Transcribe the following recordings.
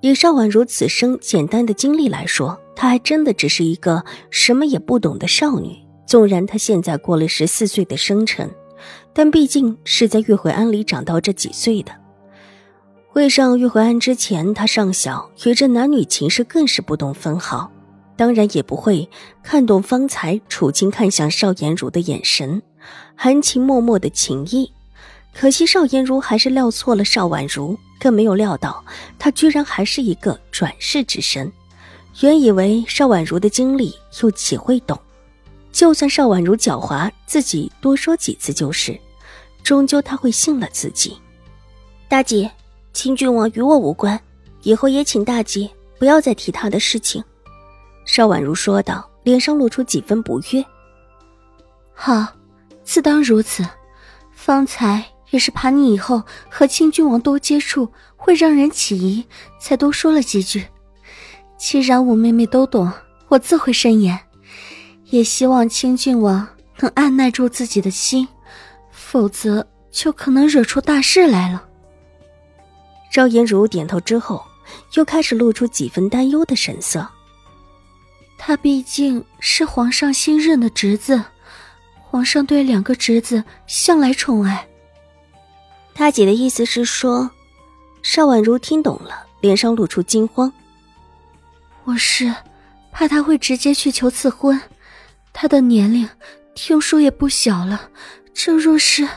以邵婉如此生简单的经历来说，她还真的只是一个什么也不懂的少女。纵然她现在过了十四岁的生辰，但毕竟是在玉回庵里长到这几岁的。会上玉回庵之前，她尚小，与这男女情事更是不懂分毫，当然也不会看懂方才楚青看向邵颜如的眼神，含情脉脉的情意。可惜邵颜如还是料错了邵婉如。更没有料到，她居然还是一个转世之身。原以为邵婉如的经历又岂会懂？就算邵婉如狡猾，自己多说几次就是，终究他会信了自己。大姐，清郡王与我无关，以后也请大姐不要再提他的事情。”邵婉如说道，脸上露出几分不悦。“好，自当如此。方才……”也是怕你以后和清郡王多接触会让人起疑，才多说了几句。既然我妹妹都懂，我自会慎言。也希望清郡王能按耐住自己的心，否则就可能惹出大事来了。赵颜如点头之后，又开始露出几分担忧的神色。他毕竟是皇上新任的侄子，皇上对两个侄子向来宠爱。大姐的意思是说，邵婉如听懂了，脸上露出惊慌。我是怕他会直接去求赐婚，他的年龄听说也不小了。这若是……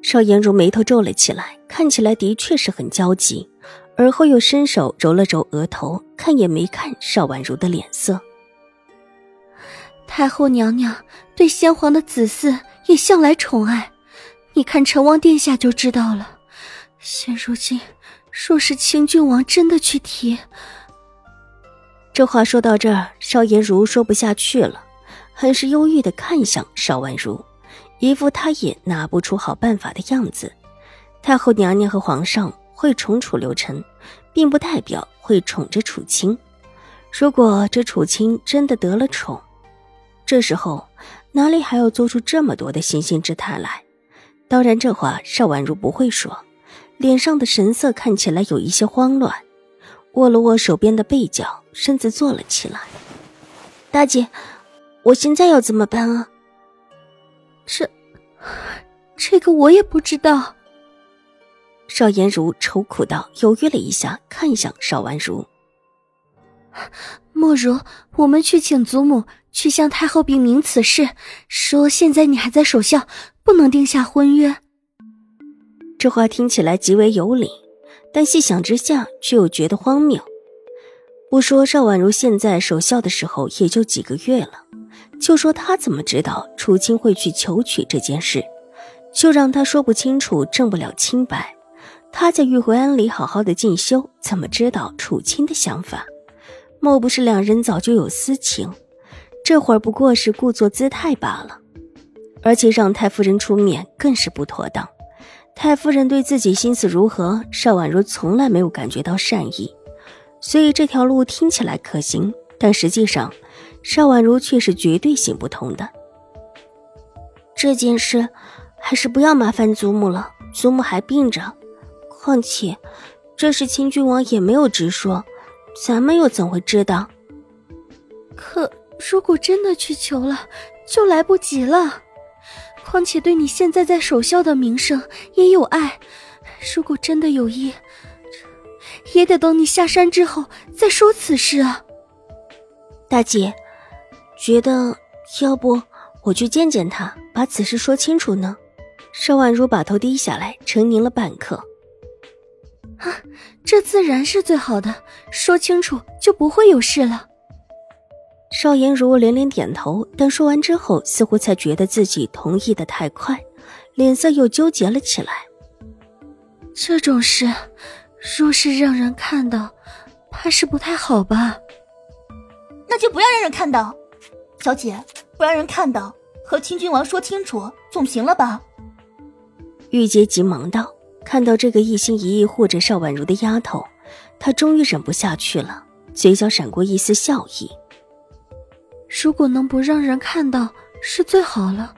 邵颜如眉头皱了起来，看起来的确是很焦急，而后又伸手揉了揉额头，看也没看邵婉如的脸色。太后娘娘对先皇的子嗣也向来宠爱。你看，成王殿下就知道了。现如今，若是清郡王真的去提，这话说到这儿，邵颜如说不下去了，很是忧郁的看向邵婉如，一副她也拿不出好办法的样子。太后娘娘和皇上会宠楚留臣，并不代表会宠着楚清。如果这楚清真的得了宠，这时候哪里还要做出这么多的惺惺之态来？当然，这话邵婉如不会说，脸上的神色看起来有一些慌乱，握了握手边的被角，身子坐了起来。大姐，我现在要怎么办啊？这，这个我也不知道。邵颜如愁苦道，犹豫了一下，看向邵婉如。莫如，我们去请祖母去向太后禀明此事，说现在你还在守孝。不能定下婚约。这话听起来极为有理，但细想之下却又觉得荒谬。不说邵婉如现在守孝的时候也就几个月了，就说她怎么知道楚清会去求娶这件事，就让她说不清楚，证不了清白。她在玉回庵里好好的进修，怎么知道楚清的想法？莫不是两人早就有私情？这会儿不过是故作姿态罢了。而且让太夫人出面更是不妥当。太夫人对自己心思如何，邵婉如从来没有感觉到善意，所以这条路听起来可行，但实际上，邵婉如却是绝对行不通的。这件事还是不要麻烦祖母了，祖母还病着，况且这事清郡王也没有直说，咱们又怎会知道？可如果真的去求了，就来不及了。况且对你现在在守孝的名声也有爱，如果真的有意，也得等你下山之后再说此事啊。大姐，觉得要不我去见见他，把此事说清楚呢？邵婉如把头低下来，沉凝了半刻。啊，这自然是最好的，说清楚就不会有事了。邵颜如连连点头，但说完之后，似乎才觉得自己同意的太快，脸色又纠结了起来。这种事，若是让人看到，怕怕是不太好吧？那就不要让人看到，小姐，不让人看到，和清君王说清楚，总行了吧？玉洁急忙道：“看到这个一心一意护着邵婉如的丫头，她终于忍不下去了，嘴角闪过一丝笑意。如果能不让人看到，是最好了。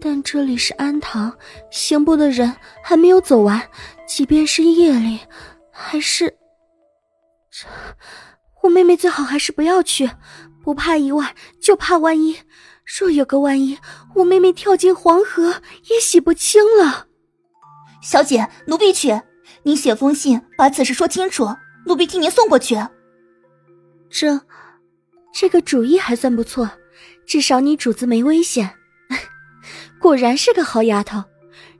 但这里是安堂，刑部的人还没有走完，即便是夜里，还是……这我妹妹最好还是不要去，不怕意外，就怕万一。若有个万一，我妹妹跳进黄河也洗不清了。”小姐，奴婢去。您写封信，把此事说清楚，奴婢替您送过去。这，这个主意还算不错，至少你主子没危险。果然是个好丫头。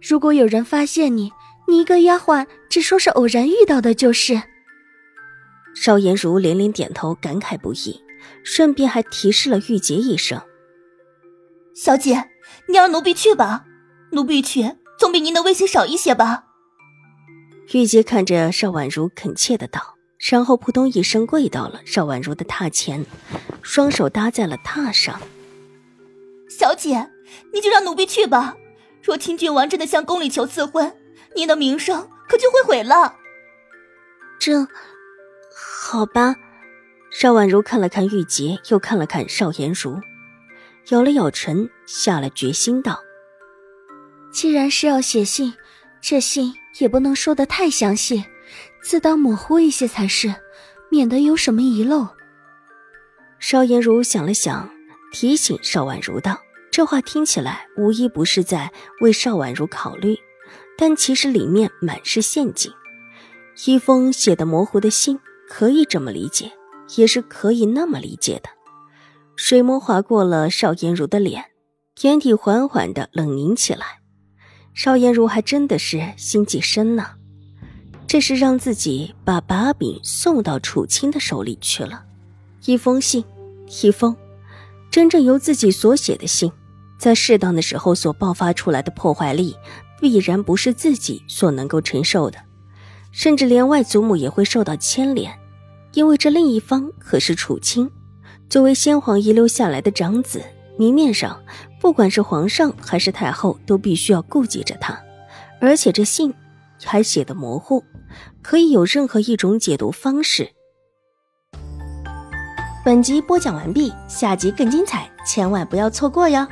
如果有人发现你，你一个丫鬟只说是偶然遇到的，就是。邵颜如连连点头，感慨不已，顺便还提示了玉洁一声：“小姐，你让奴婢去吧，奴婢去。”总比您的危险少一些吧。玉洁看着邵婉如，恳切的道，然后扑通一声跪到了邵婉如的榻前，双手搭在了榻上。小姐，你就让奴婢去吧。若清郡王真的向宫里求赐婚，您的名声可就会毁了。这，好吧。邵婉如看了看玉洁，又看了看邵颜如，咬了咬唇，下了决心道。既然是要写信，这信也不能说的太详细，自当模糊一些才是，免得有什么遗漏。邵颜如想了想，提醒邵婉如道：“这话听起来无一不是在为邵婉如考虑，但其实里面满是陷阱。一封写的模糊的信，可以这么理解，也是可以那么理解的。”水墨划过了邵颜如的脸，眼底缓缓的冷凝起来。邵颜如还真的是心计深呢，这是让自己把把柄送到楚清的手里去了。一封信，一封真正由自己所写的信，在适当的时候所爆发出来的破坏力，必然不是自己所能够承受的，甚至连外祖母也会受到牵连，因为这另一方可是楚清，作为先皇遗留下来的长子。明面上，不管是皇上还是太后，都必须要顾及着他。而且这信还写的模糊，可以有任何一种解读方式。本集播讲完毕，下集更精彩，千万不要错过哟。